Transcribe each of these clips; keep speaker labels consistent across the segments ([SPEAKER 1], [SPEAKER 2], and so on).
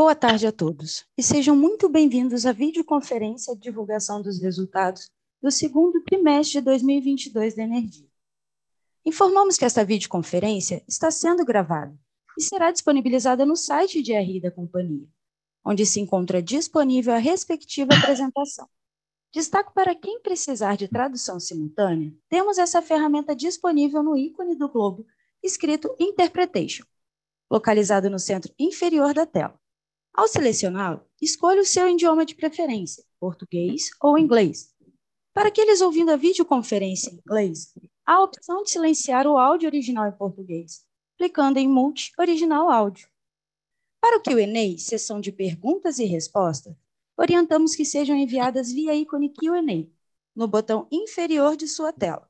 [SPEAKER 1] Boa tarde a todos e sejam muito bem-vindos à videoconferência de divulgação dos resultados do segundo trimestre de 2022 da Energia. Informamos que esta videoconferência está sendo gravada e será disponibilizada no site de RI da companhia, onde se encontra disponível a respectiva apresentação. Destaco para quem precisar de tradução simultânea, temos essa ferramenta disponível no ícone do globo escrito Interpretation, localizado no centro inferior da tela. Ao selecioná-lo, escolha o seu idioma de preferência, português ou inglês. Para aqueles ouvindo a videoconferência em inglês, há a opção de silenciar o áudio original em português, clicando em Multi Original Áudio. Para o Q&A, sessão de perguntas e respostas, orientamos que sejam enviadas via ícone Q&A, no botão inferior de sua tela.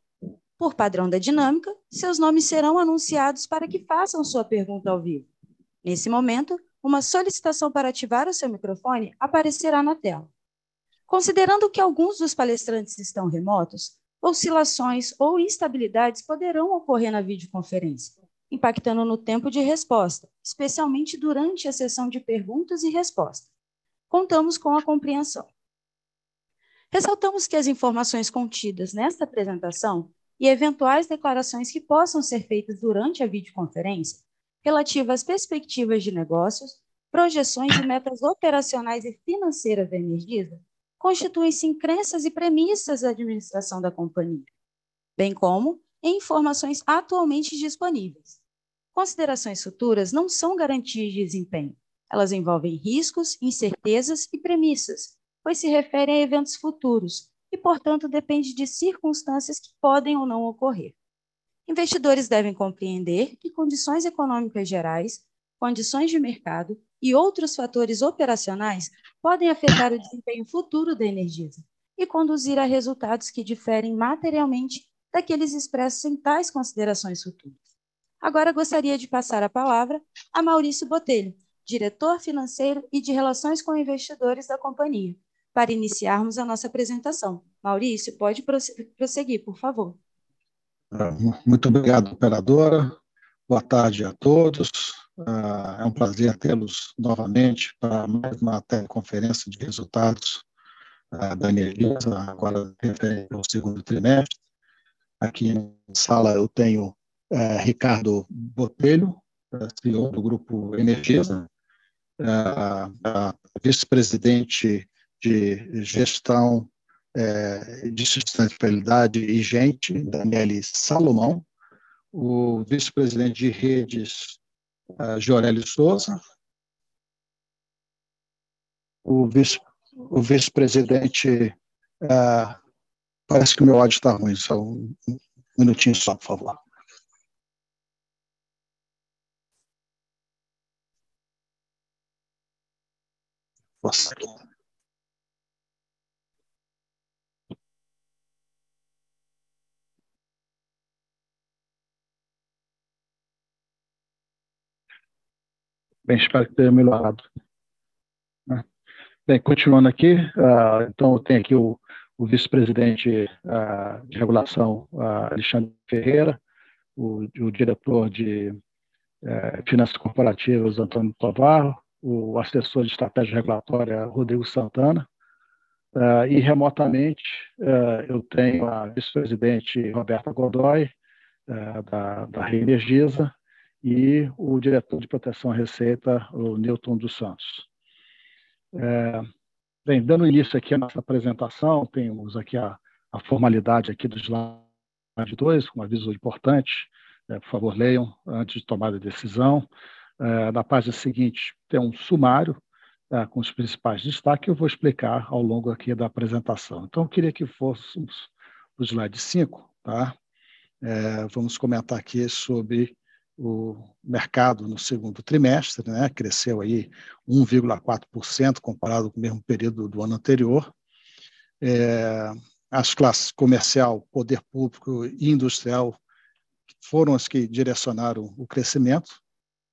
[SPEAKER 1] Por padrão da dinâmica, seus nomes serão anunciados para que façam sua pergunta ao vivo. Nesse momento, uma solicitação para ativar o seu microfone aparecerá na tela. Considerando que alguns dos palestrantes estão remotos, oscilações ou instabilidades poderão ocorrer na videoconferência, impactando no tempo de resposta, especialmente durante a sessão de perguntas e respostas. Contamos com a compreensão. Ressaltamos que as informações contidas nesta apresentação e eventuais declarações que possam ser feitas durante a videoconferência relativa às perspectivas de negócios, projeções e metas operacionais e financeiras da Energisa constituem-se em crenças e premissas da administração da companhia, bem como em informações atualmente disponíveis. Considerações futuras não são garantias de desempenho. Elas envolvem riscos, incertezas e premissas, pois se referem a eventos futuros e, portanto, depende de circunstâncias que podem ou não ocorrer. Investidores devem compreender que condições econômicas gerais, condições de mercado e outros fatores operacionais podem afetar o desempenho futuro da Energisa e conduzir a resultados que diferem materialmente daqueles expressos em tais considerações futuras. Agora gostaria de passar a palavra a Maurício Botelho, diretor financeiro e de relações com investidores da companhia, para iniciarmos a nossa apresentação. Maurício, pode prosseguir, por favor.
[SPEAKER 2] Ah, muito obrigado, operadora. Boa tarde a todos. Ah, é um prazer tê-los novamente para mais uma teleconferência de resultados ah, da Energisa, agora referente ao segundo trimestre. Aqui na sala eu tenho eh, Ricardo Botelho, CEO do Grupo Energisa, vice-presidente de gestão é, de sustentabilidade e gente, Daniele Salomão, o vice-presidente de redes, uh, Jorélio Souza, o vice, o vice-presidente, uh, parece que o meu áudio está ruim, só um minutinho só, por favor. Nossa. Bem, espero que tenha melhorado. Né? Bem, continuando aqui, uh, então eu tenho aqui o, o vice-presidente uh, de regulação, uh, Alexandre Ferreira, o, o diretor de finanças corporativas, Antônio Tovarro, o assessor de estratégia regulatória, Rodrigo Santana, e remotamente eu tenho a vice-presidente Roberta Godoy, da, da Reenergisa, e o diretor de proteção à receita, o Newton dos Santos. É, bem, dando início aqui à nossa apresentação, temos aqui a, a formalidade aqui do slide 2, um aviso importante, é, por favor, leiam antes de tomar a decisão. É, na página seguinte, tem um sumário é, com os principais destaques, que eu vou explicar ao longo aqui da apresentação. Então, eu queria que fôssemos o slide 5, tá? É, vamos comentar aqui sobre o mercado no segundo trimestre, né, cresceu aí 1,4% comparado com o mesmo período do ano anterior. É, as classes comercial, poder público e industrial foram as que direcionaram o crescimento.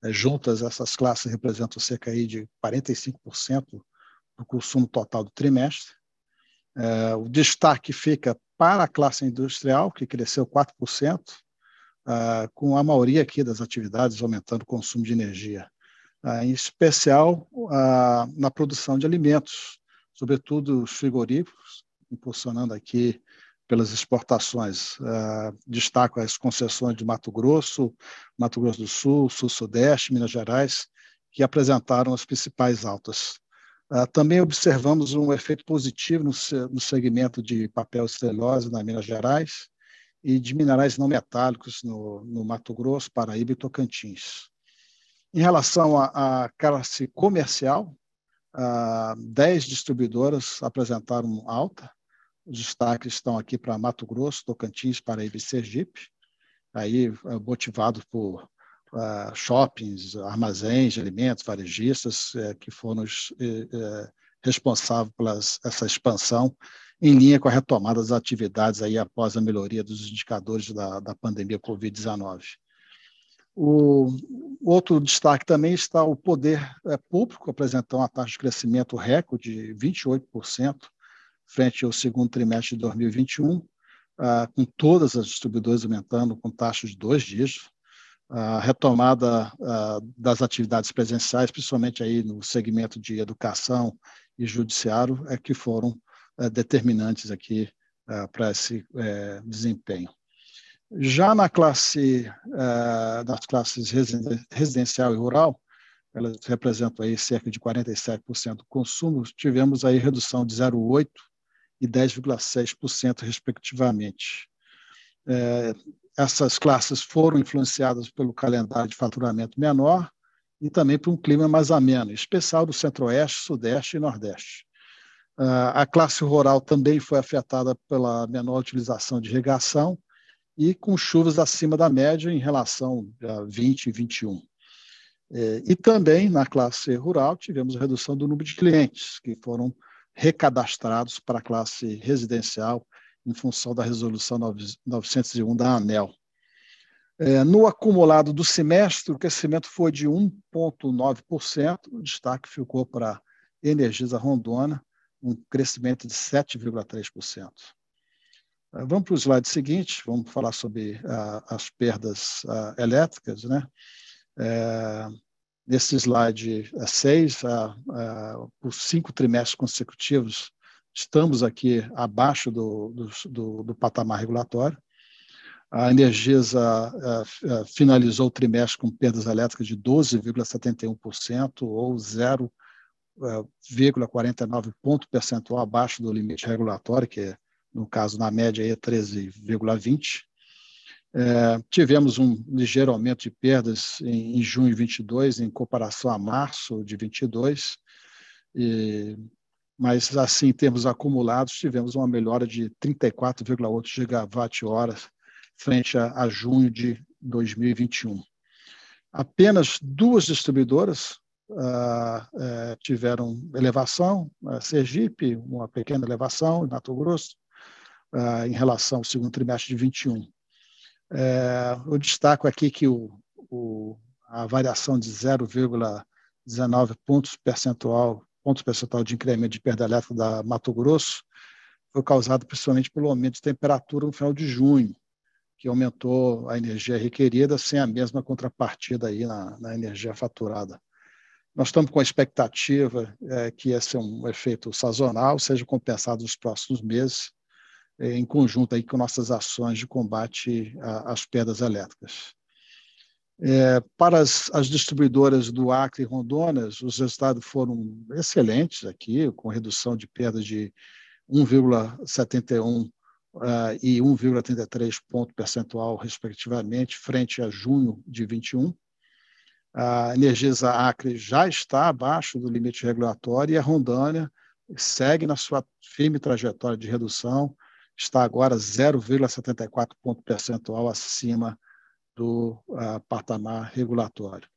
[SPEAKER 2] É, juntas, essas classes representam cerca aí de 45% do consumo total do trimestre. É, o destaque fica para a classe industrial, que cresceu 4%, ah, com a maioria aqui das atividades aumentando o consumo de energia. em especial na produção de alimentos, sobretudo os frigoríficos, impulsionando aqui pelas exportações. destaco as concessões de Mato Grosso, Mato Grosso do Sul, Sul-Sudeste, Minas Gerais, que apresentaram as principais altas. também observamos um efeito positivo no, segmento de papel e celulose na Minas Gerais e de minerais não metálicos no, no Mato Grosso, Paraíba e Tocantins. Em relação à classe comercial, uh, 10 distribuidoras apresentaram alta. Os destaques estão aqui para Mato Grosso, Tocantins, Paraíba e Sergipe, aí uh, motivado por shoppings, armazéns de alimentos, varejistas, uh, que foram eh, eh, responsáveis por essa expansão em linha com a retomada das atividades aí após a melhoria dos indicadores da, da pandemia Covid-19. O outro destaque também está o poder é, público, apresentando uma taxa de crescimento recorde de 28%, frente ao segundo trimestre de 2021, ah, com todas as distribuidoras aumentando com taxas de dois dígitos. A retomada ah, das atividades presenciais, principalmente aí no segmento de educação e judiciário, é que foram determinantes aqui ah, para esse é, desempenho. Já na classe, nas classes residencial e rural, elas representam aí cerca de 47% do consumo, tivemos aí redução de 0,8% e 10,6%, respectivamente. Essas classes foram influenciadas pelo calendário de faturamento menor e também por um clima mais ameno, especial do centro-oeste, sudeste e nordeste. Uh, a classe rural também foi afetada pela menor utilização de irrigação e com chuvas acima da média em relação a 20 e 21. É, e também na classe rural tivemos a redução do número de clientes que foram recadastrados para a classe residencial em função da resolução 901 da ANEL. É, no acumulado do semestre, o crescimento foi de 1,9%, o destaque ficou para Energisa Rondônia, um crescimento de 7,3%. Ah, vamos para o slide seguinte, vamos falar sobre uh, as perdas uh, elétricas. Né? É, nesse slide 6, uh, por cinco trimestres consecutivos, estamos aqui abaixo do, do, do, do patamar regulatório. A Energisa finalizou o trimestre com perdas elétricas de 12,71%, ou 0,49 ponto percentual abaixo do limite regulatório, que é no caso, na média, é 13,20. É, tivemos um ligeiro aumento de perdas em, em junho de 22, em comparação a março de 22, e, mas, assim, em termos acumulados, tivemos uma melhora de 34,8 gigawatt-horas frente a, a junho de 2021. Apenas duas distribuidoras tiveram elevação, uh, Sergipe, uma pequena elevação, Mato Grosso, uh, em relação ao segundo trimestre de 21. É, eu destaco aqui que o, o, a variação de 0,19 pontos percentual, pontos percentual de incremento de perda elétrica da Mato Grosso foi causado principalmente pelo aumento de temperatura no final de junho, que aumentou a energia requerida sem a mesma contrapartida aí na, na energia faturada. Nós estamos com a expectativa é, que esse é um efeito sazonal, seja compensado nos próximos meses, é, em conjunto aí com nossas ações de combate às perdas elétricas. É, para as, as, distribuidoras do Acre e Rondônia, os resultados foram excelentes aqui, com redução de perdas de 1,71 uh, e 1,33 uh, ponto percentual, respectivamente, frente a junho de 21. A Energisa Acre já está abaixo do limite regulatório e a Rondônia segue na sua firme trajetória de redução, está agora 0,74 ponto percentual acima do uh, patamar regulatório.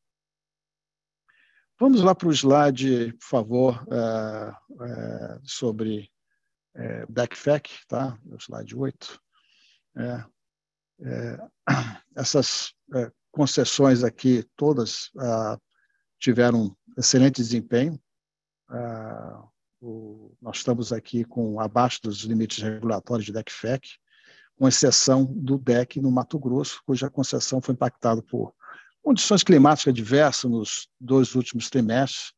[SPEAKER 2] Vamos lá para o slide, por favor, uh, uh, sobre uh, DECFEC, tá? o slide 8. É, é, essas concessões aqui, todas tiveram excelente desempenho. O, nós estamos aqui com abaixo dos limites regulatórios de DECFEC, com exceção do DEC no Mato Grosso, cuja concessão foi impactada por condições climáticas diversas nos dois últimos trimestres,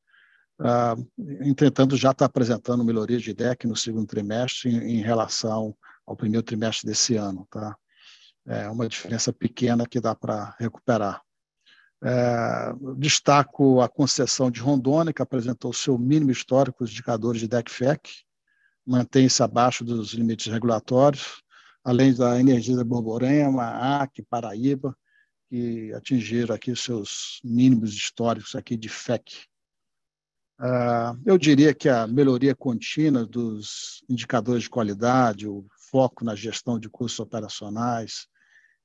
[SPEAKER 2] ah, entretanto, já está apresentando melhoria de DEC no segundo trimestre em, em relação ao primeiro trimestre desse ano. Tá? É uma diferença pequena que dá para recuperar. É, destaco a concessão de Rondônia, que apresentou seu mínimo histórico, os indicadores de DECFEC, mantém-se abaixo dos limites regulatórios, além da energia da Borborema, Acre, Paraíba, que atingiram aqui seus mínimos históricos aqui de FEC. Uh, eu diria que a melhoria contínua dos indicadores de qualidade, o foco na gestão de custos operacionais,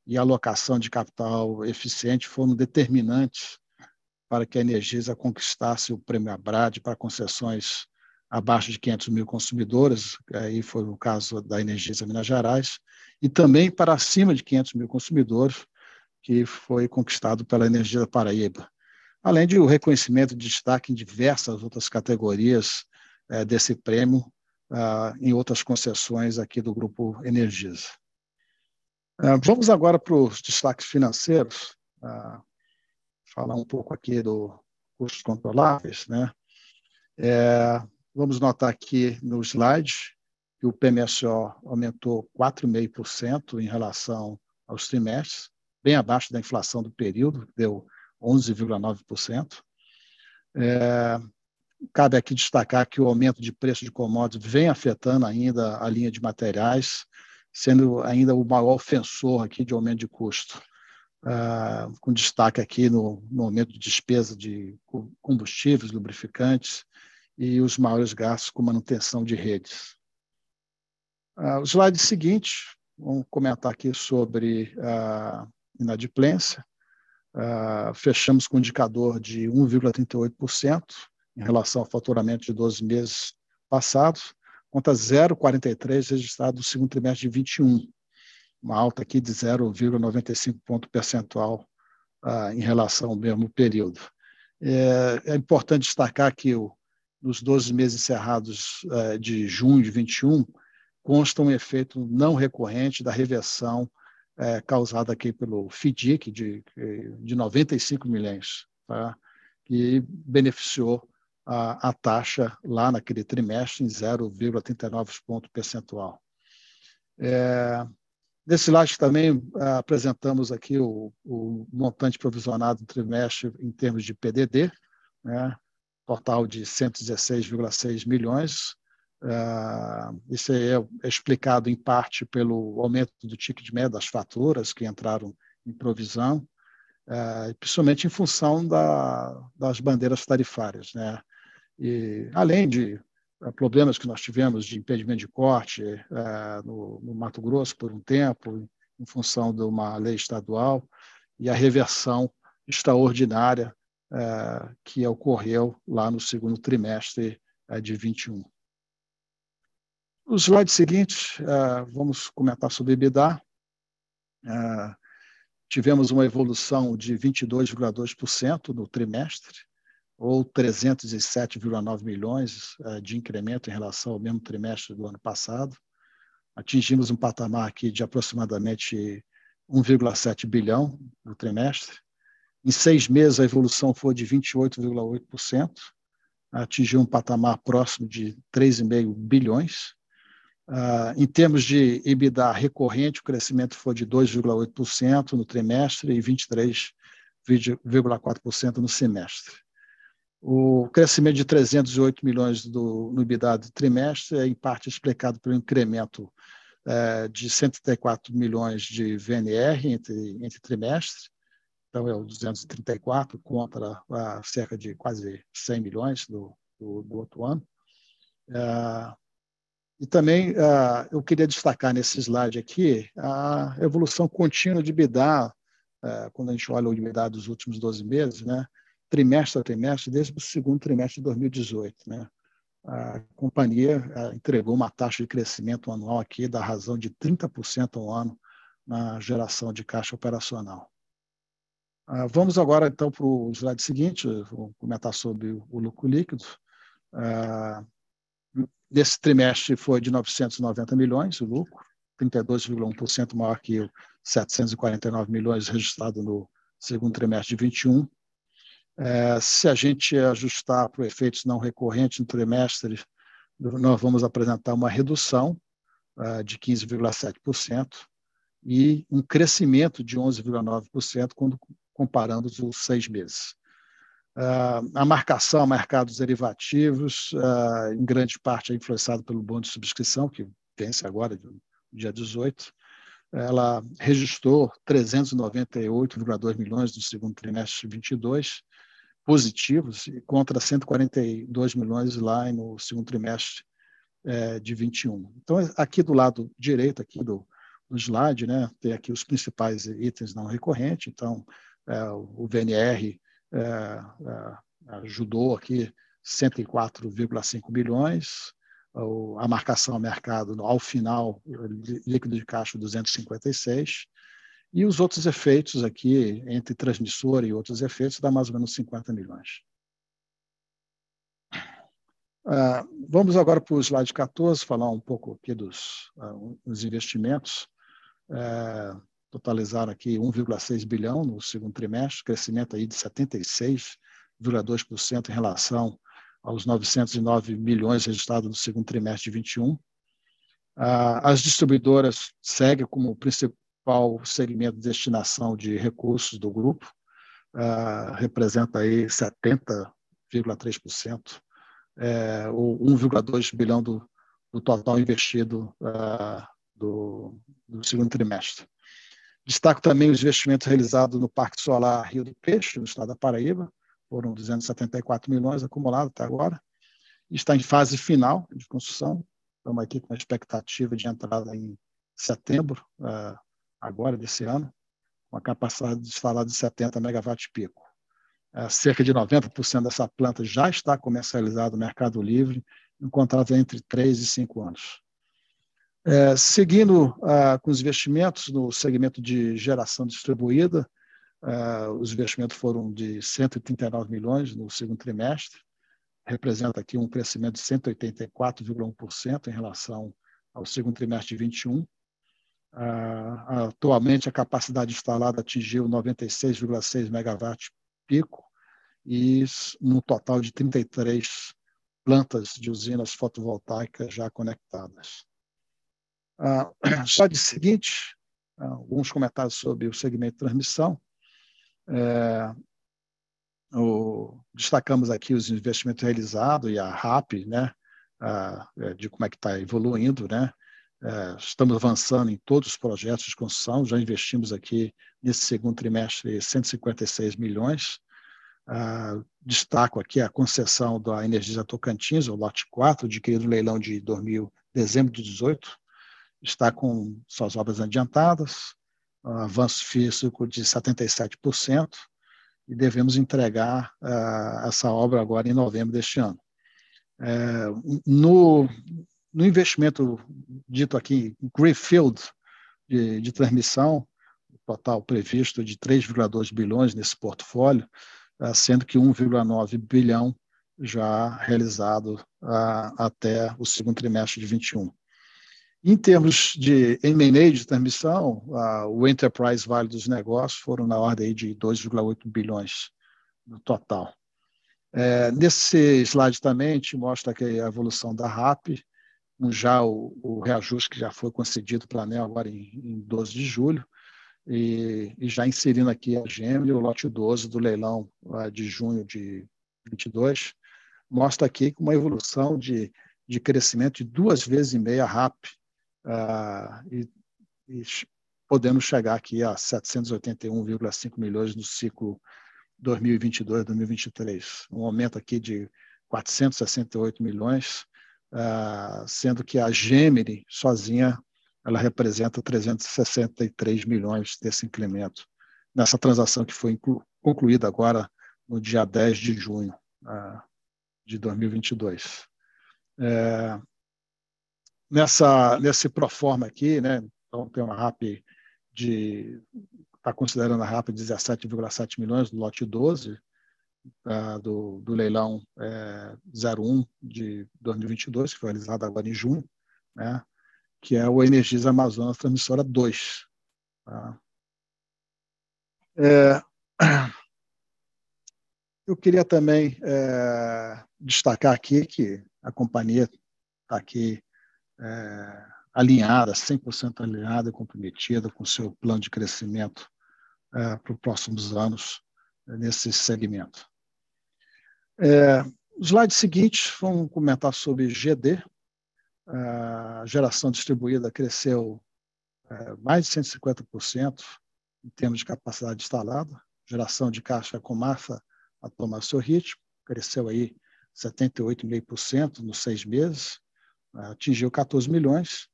[SPEAKER 2] e alocação de capital eficiente foram determinantes para que a Energisa conquistasse o prêmio Abrad para concessões abaixo de 500 mil consumidores, aí foi o caso da Energisa Minas Gerais, e também para acima de 500 mil consumidores, que foi conquistado pela Energisa Paraíba. Além de o reconhecimento de destaque em diversas outras categorias é, desse prêmio, ah, em outras concessões aqui do Grupo Energisa. Ah, vamos agora para os destaques financeiros, uh, falar um pouco aqui do custos controláveis. Né? É, vamos notar aqui no slide que o PMSO aumentou 4,5% em relação aos trimestres, bem abaixo da inflação do período, deu 11,9%. É, cabe aqui destacar que o aumento de preço de commodities vem afetando ainda a linha de materiais, sendo ainda o maior ofensor aqui de aumento de custo, uh, com destaque aqui no, no aumento de despesa de combustíveis, lubrificantes e os maiores gastos com manutenção de redes. Uh, o slide seguinte, vamos comentar aqui sobre a inadimplência. Uh, fechamos com um indicador de 1,38% em relação ao faturamento de 12 meses passados, contra 0,43 registrado no segundo trimestre de 21, uma alta aqui de 0,95 ponto percentual ah, em relação ao mesmo período. É, é importante destacar que o, nos 12 meses encerrados eh, de junho de 21, consta um efeito não recorrente da reversão eh, causada aqui pelo FDIC de, de 95 milhões, tá? que beneficiou a, a taxa lá naquele trimestre em 0,39 ponto percentual. É, nesse slide também apresentamos aqui o, o, montante provisionado no trimestre em termos de PDD, né, total de 116,6 milhões. Uh, isso é, é, explicado em parte pelo aumento do ticket médio das faturas que entraram em provisão, uh, principalmente em função da, das bandeiras tarifárias. Né? E, além de uh, problemas que nós tivemos de impedimento de corte uh, no, no, Mato Grosso por um tempo, em função de uma lei estadual, e a reversão extraordinária uh, que ocorreu lá no segundo trimestre de 21. No slide seguinte, vamos comentar sobre EBITDA. Tivemos uma evolução de 22,2% no trimestre, ou 307,9 milhões eh, de incremento em relação ao mesmo trimestre do ano passado. Atingimos um patamar aqui de aproximadamente 1,7 bilhão no trimestre. Em seis meses, a evolução foi de 28,8%, atingiu um patamar próximo de 3,5 bilhões. Uh, em termos de EBITDA recorrente, o crescimento foi de 2,8% no trimestre e 23,4% no semestre. O crescimento de 308 milhões do, no EBITDA do trimestre é, em parte, explicado pelo incremento é, de 134 milhões de VNR entre, entre trimestres, então é o 234 contra a cerca de quase 100 milhões do, do, do outro ano. É, e também é, eu queria destacar nesse slide aqui a evolução contínua de EBITDA, é, quando a gente olha o EBITDA dos últimos 12 meses, né? Trimestre a trimestre, desde o segundo trimestre de 2018. Né? A companhia entregou uma taxa de crescimento anual aqui da razão de 30% ao ano na geração de caixa operacional. Ah, vamos agora, então, para o slide seguinte, vou comentar sobre o lucro líquido. Ah, nesse trimestre foi de 990 milhões o lucro, 32,1% maior que o 749 milhões registrado no segundo trimestre de 21. É, se a gente ajustar para efeitos não recorrentes no trimestre, nós vamos apresentar uma redução uh, de 15,7% e um crescimento de 11,9% quando comparando os seis meses. Uh, a marcação a mercados derivativos, uh, em grande parte, é influenciada pelo bônus de subscrição, que vence agora, dia 18. Ela registrou 398,2 milhões no segundo trimestre de 22, positivos, contra 142 milhões lá no segundo trimestre é, de 21. Então, aqui do lado direito aqui do, do slide, né, tem aqui os principais itens não recorrentes. Então, é, o VNR é, é, ajudou aqui 104,5 bilhões, a marcação ao mercado ao final, líquido de caixa 256, e os outros efeitos aqui, entre transmissora e outros efeitos, dá mais ou menos 50 milhões. Uh, vamos agora para o slide 14, falar um pouco aqui dos, uh, investimentos. Uh, totalizaram aqui 1,6 bilhão no segundo trimestre, crescimento aí de 76,2% em relação aos 909 milhões registrados no segundo trimestre de 21. As distribuidoras seguem como principal segmento de destinação de recursos do grupo, representa aí 70,3% é, o 1,2 bilhão do, do, total investido uh, do, do, segundo trimestre. Destaco também os investimentos realizados no Parque Solar Rio do Peixe, no estado da Paraíba, foram 274 milhões acumulados até agora. Está em fase final de construção. Estamos aqui com a expectativa de entrada em setembro, uh, agora desse ano, com a capacidade de instalar de 70 megawatts pico. É, cerca de 90% dessa planta já está comercializada no Mercado Livre, encontrada entre 3 e 5 anos. É, seguindo ah, com os investimentos no segmento de geração distribuída, ah, os investimentos foram de 139 milhões no segundo trimestre, representa aqui um crescimento de 184,1% em relação ao segundo trimestre de 21. Atualmente, a capacidade instalada atingiu 96,6 megawatts pico e no total de 33 plantas de usinas fotovoltaicas já conectadas. Ah, só de seguinte, alguns comentários sobre o segmento de transmissão. É, o, destacamos aqui os investimentos realizados e a RAP, né, é, de como é que está evoluindo, né, é, estamos avançando em todos os projetos de construção, já investimos aqui nesse segundo trimestre 156 milhões. Ah, destaco aqui a concessão da Energisa Tocantins, o lote 4, adquirido no leilão de 2000, dezembro de 18, está com suas obras adiantadas, avanço físico de 77%, e devemos entregar uh, essa obra agora em novembro deste ano. É, no, no investimento dito aqui, Greenfield, de, de transmissão, total previsto de 3,2 bilhões nesse portfólio, ah, sendo que 1,9 bilhão já realizado ah, até o segundo trimestre de 21. Em termos de M&A de transmissão, ah, o enterprise value dos negócios foram na ordem de 2,8 bilhões no total. É, nesse slide também gente mostra que a evolução da RAP, já o, o reajuste que já foi concedido para a ANEL agora em, em 12 de julho, e, e, já inserindo aqui a Gemini, o lote 12 do leilão uh, de junho de 22, mostra aqui uma evolução de, de crescimento de duas vezes e meia RAP, uh, e, e podendo chegar aqui a 781,5 milhões no ciclo 2022-2023, um aumento aqui de 468 milhões, uh, sendo que a Gemini sozinha ela representa 363 milhões desse incremento nessa transação que foi concluída agora no dia 10 de junho uh, de 2022. É, nessa nesse proforma aqui, né, então tem uma RAP de está considerando a RAP de 17,7 milhões do lote 12 do, do leilão é, 01 de 2022, que foi realizado agora em junho, né? que é o Energisa Amazonas Transmissora 2. Tá? É, eu queria também é, destacar aqui que a companhia está aqui é, alinhada, 100% alinhada e comprometida com o seu plano de crescimento é, para os próximos anos nesse segmento. É, os slides seguintes vão comentar sobre GD. A geração distribuída cresceu é, mais de 150% em termos de capacidade instalada. Geração de caixa com massa a tomar seu ritmo, cresceu aí 78,5% nos seis meses, atingiu 14 milhões,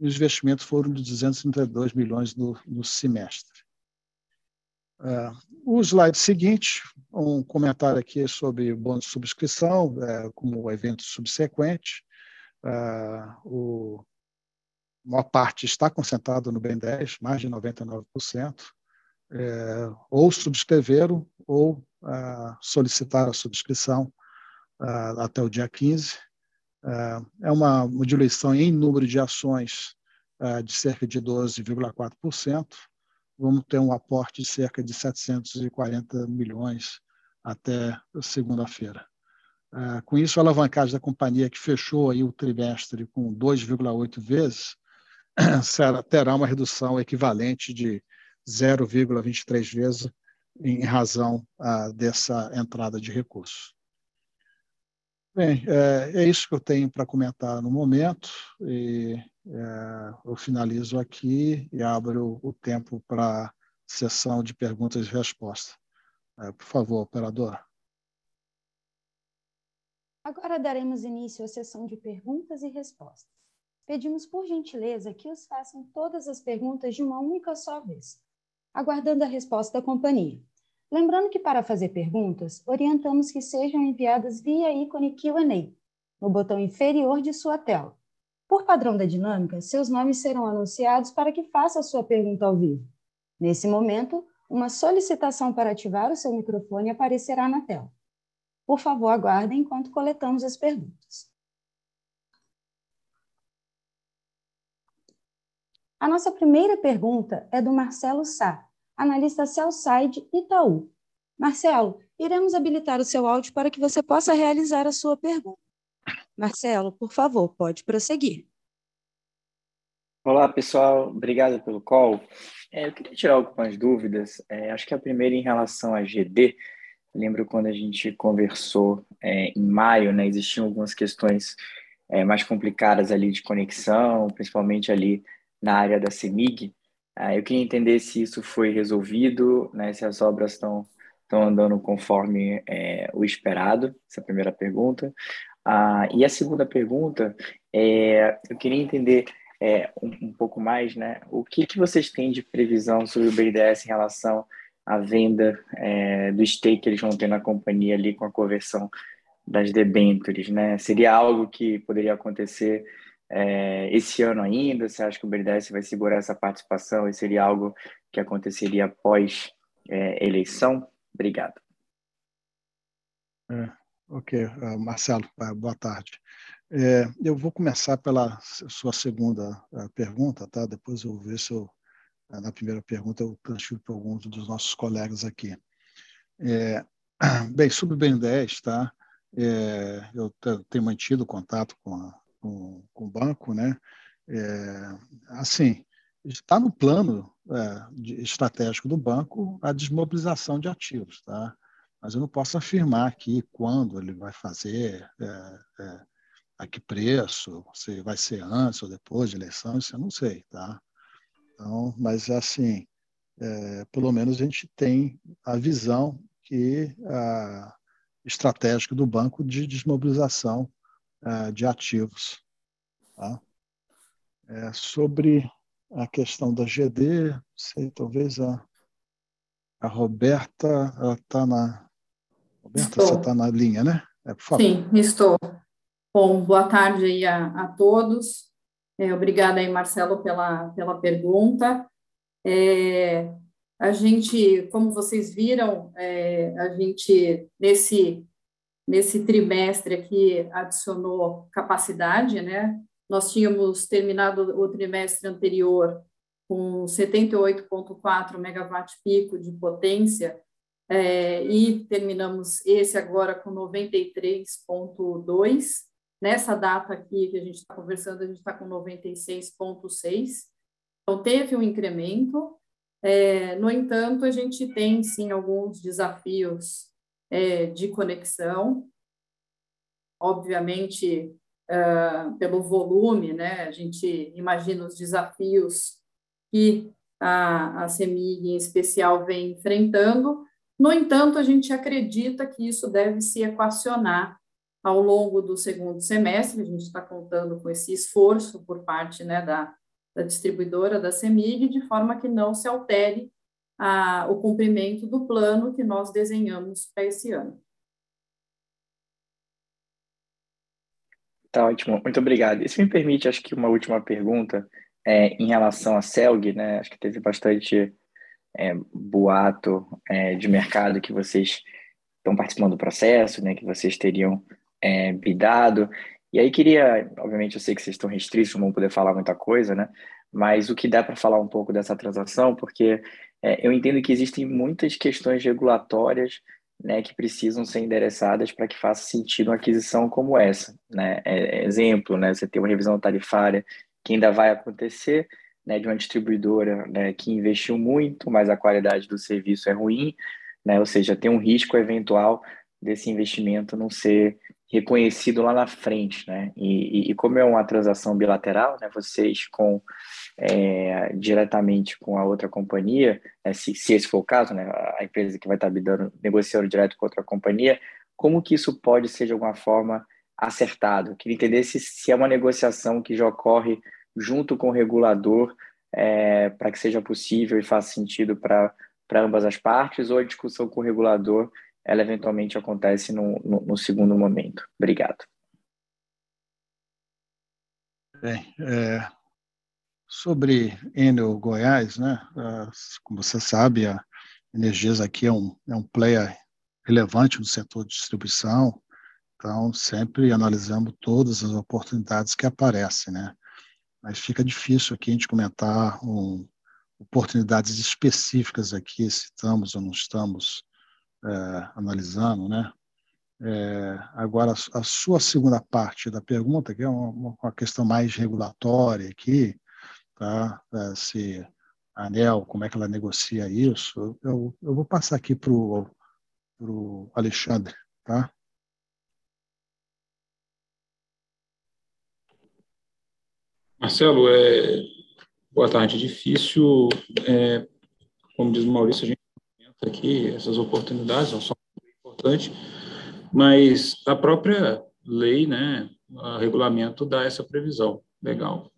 [SPEAKER 2] e os investimentos foram de 232 milhões no, no semestre. Uh, o slide seguinte, um comentário aqui sobre bônus de subscrição, uh, como evento subsequente. Uh, o, a maior parte está concentrada no BEM10, mais de 99%, é, ou subscreveram ou solicitaram a subscrição até o dia 15. é uma, uma diluição em número de ações de cerca de 12,4%, vamos ter um aporte de cerca de 740 milhões até segunda-feira. Uh, com isso, a alavancagem da companhia, que fechou aí o trimestre com 2,8 vezes, terá uma redução equivalente de 0,23 vezes em razão uh, dessa entrada de recursos. Bem, é, é isso que eu tenho para comentar no momento. E é, eu finalizo aqui e abro o tempo para sessão de perguntas e respostas. É, por favor, operador.
[SPEAKER 1] Agora daremos início à sessão de perguntas e respostas. Pedimos por gentileza que os façam todas as perguntas de uma única só vez, aguardando a resposta da companhia. Lembrando que para fazer perguntas, orientamos que sejam enviadas via ícone Q&A, no botão inferior de sua tela por padrão da dinâmica, seus nomes serão anunciados para que faça a sua pergunta ao vivo. Nesse momento, uma solicitação para ativar o seu microfone aparecerá na tela. Por favor, aguardem enquanto coletamos as perguntas. A nossa primeira pergunta é do Marcelo Sá, analista Cellside Itaú. Marcelo, iremos habilitar o seu áudio para que você possa realizar a sua pergunta. Marcelo, por favor, pode prosseguir.
[SPEAKER 3] Olá, pessoal. Obrigado pelo call. É, eu queria tirar algumas dúvidas. É, acho que a primeira em relação a GD. lembro quando a gente conversou é, em maio, né, existiam algumas questões é, mais complicadas ali de conexão, principalmente ali na área da CEMIG. É, eu queria entender se isso foi resolvido, né, se as obras estão estão andando conforme é, o esperado? Essa é a primeira pergunta. Ah, e a segunda pergunta, é, eu queria entender é, um, um, pouco mais, né? O que, que vocês têm de previsão sobre o BDS em relação à venda é, do stake que eles vão ter na companhia ali com a conversão das debentures, né? Seria algo que poderia acontecer é, esse ano ainda? Você acha que o BDS vai segurar essa participação e seria algo que aconteceria após é, eleição? Obrigado.
[SPEAKER 2] Ok, uh, Marcelo, uh, boa tarde. É, eu vou começar pela sua segunda uh, pergunta, tá? Depois eu vou ver se eu, na primeira pergunta eu transfiro para alguns dos nossos colegas aqui. É, bem, sobre o BN10, tá? É, eu tenho mantido contato com, a, com, com, o banco, né? É, assim, está no plano é, estratégico do banco a desmobilização de ativos, tá? Mas eu não posso afirmar aqui quando ele vai fazer, é, é, a que preço, se vai ser antes ou depois de eleição, isso eu não sei, tá? Então, mas assim, é, pelo menos a gente tem a visão que a estratégica do banco de desmobilização é, de ativos, tá? É, sobre a questão da GD, sei, talvez a, a Roberta está na Roberta, estou. você está na linha, né?
[SPEAKER 4] É, Sim, estou. Bom, boa tarde aí a, a todos. É, obrigada aí, Marcelo, pela, pela pergunta. É, a gente, como vocês viram, é, a gente, nesse, nesse trimestre aqui, adicionou capacidade, né? Nós tínhamos terminado o trimestre anterior com 78,4 megawatt pico de potência é, e terminamos esse agora com 93,2. Nessa data aqui que a gente está conversando, a gente está com 96,6. Então, teve um incremento. É, no entanto, a gente tem, sim, alguns desafios é, de conexão. Obviamente, uh, pelo volume, né? A gente imagina os desafios que a, a CEMIG, em especial, vem enfrentando, no entanto, a gente acredita que isso deve se equacionar ao longo do segundo semestre, a gente está contando com esse esforço por parte né, da, da distribuidora da CEMIG, de forma que não se altere a, o cumprimento do plano que nós desenhamos para esse ano.
[SPEAKER 3] Tá ótimo, muito obrigado. E se me permite, acho que uma última pergunta é, em relação à CELG, né? Acho que teve bastante é, boato é, de mercado que vocês estão participando do processo, né, que vocês teriam é, bidado. E aí queria, obviamente, eu sei que vocês estão restritos, não vão poder falar muita coisa, né? Mas o que dá para falar um pouco dessa transação, porque é, eu entendo que existem muitas questões regulatórias né, que precisam ser endereçadas para que faça sentido uma aquisição como essa. Né? É, exemplo, né, você tem uma revisão tarifária que ainda vai acontecer, né, de uma distribuidora né, que investiu muito, mas a qualidade do serviço é ruim, né, ou seja, tem um risco eventual desse investimento não ser reconhecido lá na frente, né? E, e, e como é uma transação bilateral, né? Vocês com é, diretamente com a outra companhia, né, se, se esse for o caso, né? A empresa que vai estar bidando, negociando direto com outra companhia, como que isso pode ser de alguma forma acertado? queria entender se, se é uma negociação que já ocorre junto com o regulador é, para que seja possível e faça sentido para ambas as partes, ou a discussão com o regulador ela eventualmente acontece no, no, no segundo momento. Obrigado.
[SPEAKER 2] Bem, é, sobre Enel Goiás, né, como você sabe, a Energias aqui é um, é um player relevante no setor de distribuição, então sempre analisamos todas as oportunidades que aparecem, né? Mas fica difícil aqui a gente comentar um, oportunidades específicas aqui, se estamos ou não estamos é, analisando, né? É, agora, a sua segunda parte da pergunta, que é uma, uma questão mais regulatória aqui, tá? É, se a ANEL, como é que ela negocia isso, eu, eu vou passar aqui para o Alexandre, tá?
[SPEAKER 5] Marcelo, é, boa tarde. Difícil, é, como diz o Maurício, a gente aqui essas oportunidades, são importantes, mas a própria lei, né, o regulamento dá essa previsão. Legal.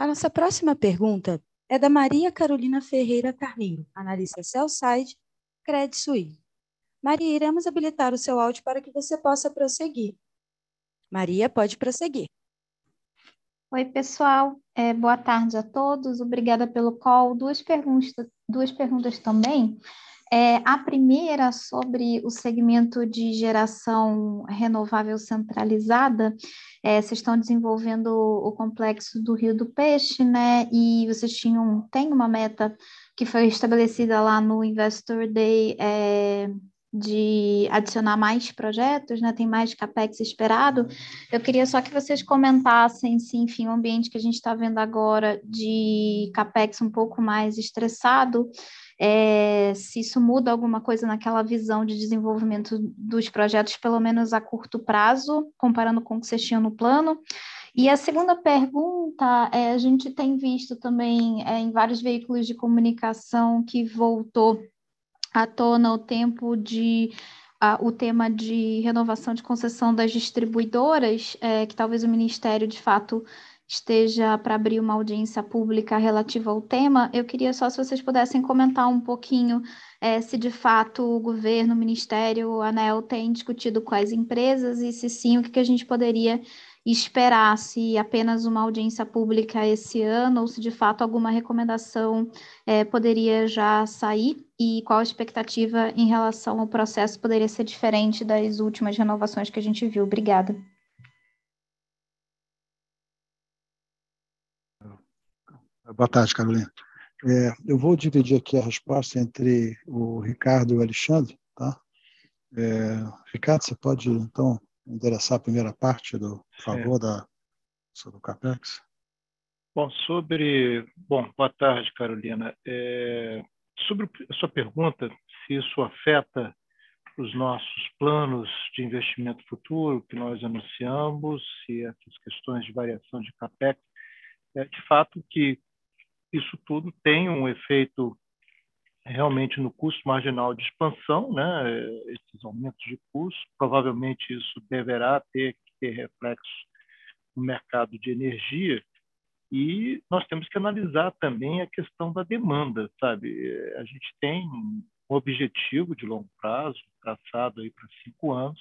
[SPEAKER 1] A nossa próxima pergunta é da Maria Carolina Ferreira Carneiro, analista Cellside, Credit Suisse. Maria, iremos habilitar o seu áudio para que você possa prosseguir. Maria, pode prosseguir.
[SPEAKER 6] Oi, pessoal. É, boa tarde a todos. Obrigada pelo call. Duas perguntas, duas perguntas também. É, a primeira sobre o segmento de geração renovável centralizada. É, vocês estão desenvolvendo o complexo do Rio do Peixe, né? E vocês tinham têm uma meta que foi estabelecida lá no Investor Day é, de adicionar mais projetos, né? Tem mais capex esperado. Eu queria só que vocês comentassem, se, enfim, o ambiente que a gente está vendo agora de capex um pouco mais estressado é, se isso muda alguma coisa naquela visão de desenvolvimento dos projetos, pelo menos a curto prazo, comparando com o que vocês tinham no plano. E a segunda pergunta, é, a gente tem visto também é, em vários veículos de comunicação que voltou à tona o tempo de uh, o tema de renovação de concessão das distribuidoras, é, que talvez o Ministério de fato esteja para abrir uma audiência pública relativa ao tema, eu queria só se vocês pudessem comentar um pouquinho é, se de fato o governo, o Ministério, o ANEL tem discutido com as empresas e se sim, o que, que a gente poderia esperar, se apenas uma audiência pública esse ano ou se de fato alguma recomendação é, poderia já sair e qual a expectativa em relação ao processo poderia ser diferente das últimas renovações que a gente viu. Obrigada.
[SPEAKER 2] Boa tarde, Carolina. É, eu vou dividir aqui a resposta entre o Ricardo e o Alexandre. Tá? É, Ricardo, você pode, então, endereçar a primeira parte, do por favor, é. da, sobre o CAPEX?
[SPEAKER 7] Bom, sobre. Bom, boa tarde, Carolina. É, sobre a sua pergunta, se isso afeta os nossos planos de investimento futuro que nós anunciamos, se essas questões de variação de CAPEX, é de fato que isso tudo tem um efeito realmente no custo marginal de expansão, né? esses aumentos de custo. Provavelmente isso deverá ter que ter reflexo no mercado de energia. E nós temos que analisar também a questão da demanda, sabe? A gente tem um objetivo de longo prazo, traçado aí para cinco anos,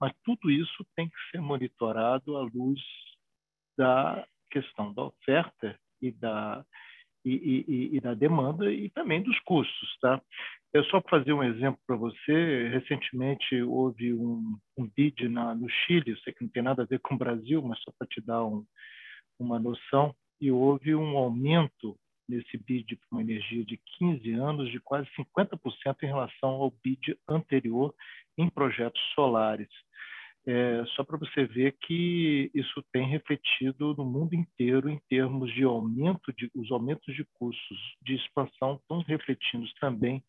[SPEAKER 7] mas tudo isso tem que ser monitorado à luz da questão da oferta e da e, e, e, da demanda e também dos custos, tá? Eu só fazer um exemplo para você. Recentemente houve um, um bid na, no Chile, eu sei que não tem nada a ver com o Brasil, mas só para te dar um, uma noção, e houve um aumento nesse bid para uma energia de 15 anos de quase 50% em relação ao bid anterior em projetos solares. É, só para você ver que isso tem refletido no mundo inteiro em termos de aumento de os aumentos de custos de expansão estão refletindo também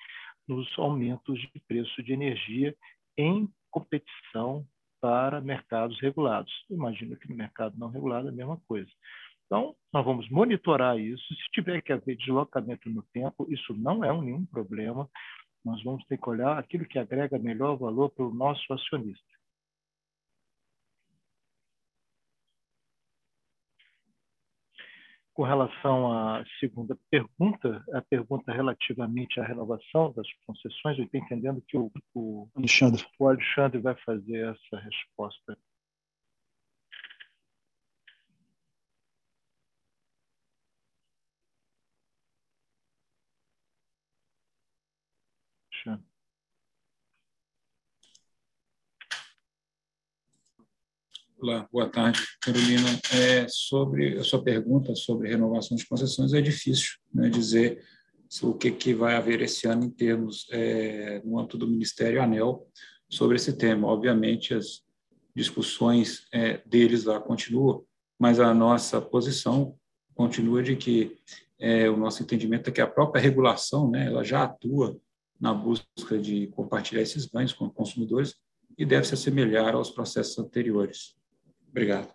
[SPEAKER 7] nos aumentos de preço de energia em competição para mercados regulados. Imagino que no mercado não regulado é a mesma coisa. Então, nós vamos monitorar isso. Se tiver que haver deslocamento no tempo, isso não é nenhum problema. Nós vamos ter que olhar aquilo que agrega melhor valor para o nosso acionista. Com relação à segunda pergunta, a pergunta relativamente à renovação das concessões, eu estou entendendo que o, o, Alexandre. o Alexandre vai fazer essa resposta. Alexandre.
[SPEAKER 5] Olá, boa tarde, Carolina. É, sobre a sua pergunta sobre renovação de concessões, é difícil né, dizer o que, que vai haver esse ano em termos é, no âmbito do Ministério ANEL sobre esse tema. Obviamente, as discussões é, deles lá continuam, mas a nossa posição continua de que é, o nosso entendimento é que a própria regulação né, ela já atua na busca de compartilhar esses ganhos com consumidores e deve se assemelhar aos processos anteriores. Obrigado.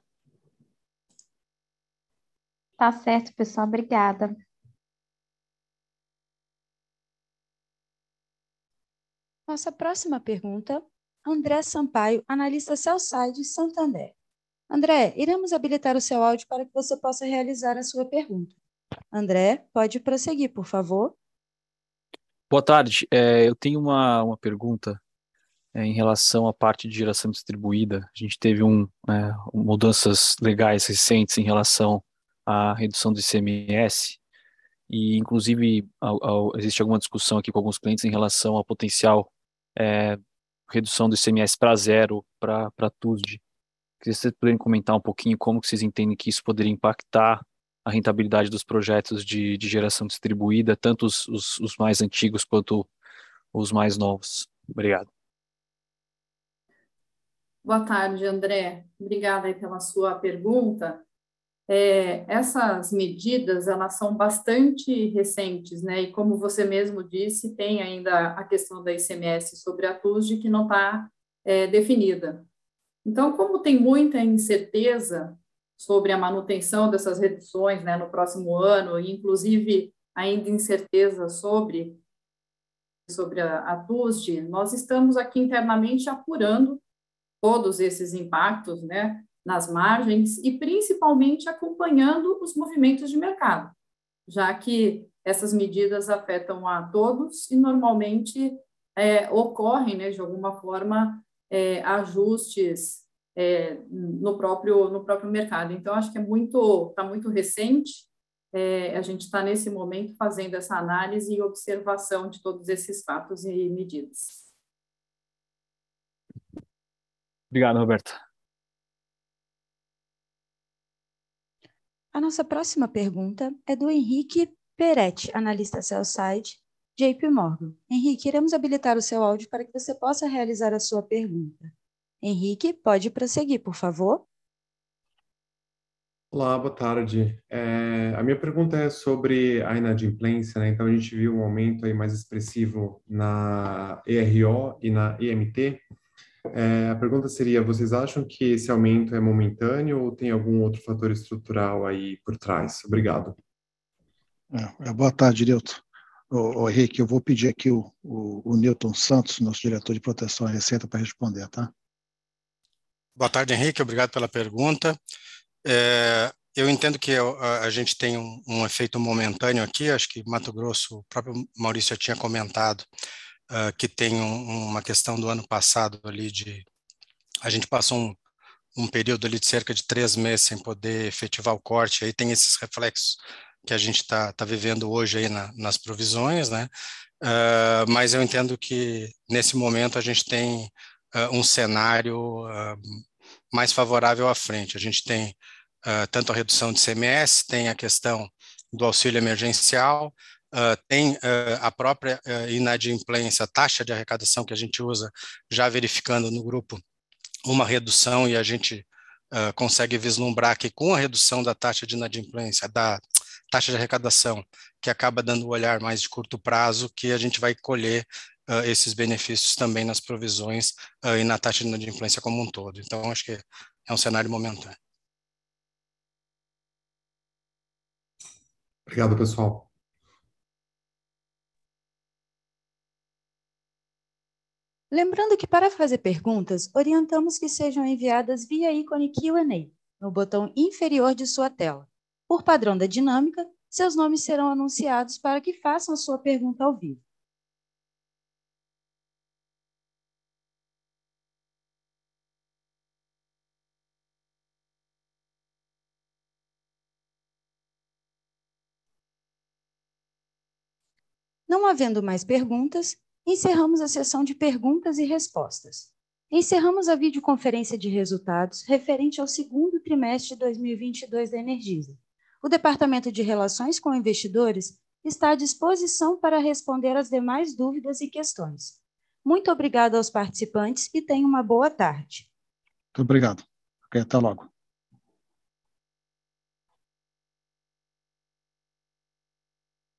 [SPEAKER 6] Tá certo, pessoal. Obrigada.
[SPEAKER 1] Nossa próxima pergunta, André Sampaio, analista Cellside Santander. André, iremos habilitar o seu áudio para que você possa realizar a sua pergunta. André, pode prosseguir, por favor.
[SPEAKER 8] Boa tarde. É, eu tenho uma, uma pergunta é, em relação à parte de geração distribuída. A gente teve um, é, mudanças legais recentes em relação à redução do ICMS e, inclusive, ao, ao, existe alguma discussão aqui com alguns clientes em relação à potencial é, redução do ICMS para zero para TUSD. Queria vocês poderem comentar um pouquinho como que vocês entendem que isso poderia impactar a rentabilidade dos projetos de, de geração distribuída, tanto os, os, os mais antigos quanto os mais novos. Obrigado.
[SPEAKER 4] Boa tarde, André. Obrigada pela sua pergunta. É, essas medidas, elas são bastante recentes, né? E como você mesmo disse, tem ainda a questão da ICMS sobre a TUSD que não está é, definida. Então, como tem muita incerteza sobre a manutenção dessas reduções né, no próximo ano, e inclusive ainda incerteza sobre, sobre a, a TUSD, nós estamos aqui internamente apurando todos esses impactos né, nas margens e principalmente acompanhando os movimentos de mercado, já que essas medidas afetam a todos e normalmente é, ocorrem, né, de alguma forma, é, ajustes é, no próprio no próprio mercado. Então acho que é muito está muito recente. É, a gente está nesse momento fazendo essa análise e observação de todos esses fatos e medidas.
[SPEAKER 8] Obrigado, Roberta.
[SPEAKER 1] A nossa próxima pergunta é do Henrique Peretti, analista sell-side, JP Morgan. Henrique, iremos habilitar o seu áudio para que você possa realizar a sua pergunta. Henrique, pode prosseguir, por favor.
[SPEAKER 9] Olá, boa tarde. É, a minha pergunta é sobre a inadimplência, né? Então a gente viu um aumento aí mais expressivo na ERO e na EMT. É, a pergunta seria: vocês acham que esse aumento é momentâneo ou tem algum outro fator estrutural aí por trás? Obrigado.
[SPEAKER 10] É, é boa tarde, Nilton. Ô, ô, Henrique, eu vou pedir aqui o, o, o Newton Santos, nosso diretor de proteção à receita, para responder, tá?
[SPEAKER 11] Boa tarde, Henrique. Obrigado pela pergunta. É, eu entendo que a, a gente tem um, um, efeito momentâneo aqui. Acho que Mato Grosso, o próprio Maurício já tinha comentado uh, que tem um, uma questão do ano passado ali de a gente passou um, um período ali de cerca de três meses sem poder efetivar o corte. Aí tem esses reflexos que a gente está tá vivendo hoje aí na, nas provisões, né? Uh, mas eu entendo que nesse momento a gente tem uh, um cenário uh, mais favorável à frente. A gente tem tanto a redução de CMS, tem a questão do auxílio emergencial, tem a própria inadimplência, a taxa de arrecadação que a gente usa, já verificando no grupo uma redução e a gente consegue vislumbrar que com a redução da taxa de inadimplência, da taxa de arrecadação, que acaba dando o um olhar mais de curto prazo, que a gente vai colher uh, esses benefícios também nas provisões uh, e na taxa de inadimplência como um todo. Então, acho que é um cenário momentâneo.
[SPEAKER 9] Obrigado, pessoal.
[SPEAKER 1] Lembrando que para fazer perguntas, orientamos que sejam enviadas via ícone Q&A, no botão inferior de sua tela. Por padrão da dinâmica, seus nomes serão anunciados para que façam a sua pergunta ao vivo. Não havendo mais perguntas, encerramos a sessão de perguntas e respostas. Encerramos a videoconferência de resultados referente ao segundo trimestre de 2022 da Energisa o Departamento de Relações com Investidores está à disposição para responder às demais dúvidas e questões. Muito obrigado aos participantes e tenham uma boa tarde.
[SPEAKER 10] Muito obrigado. Até logo.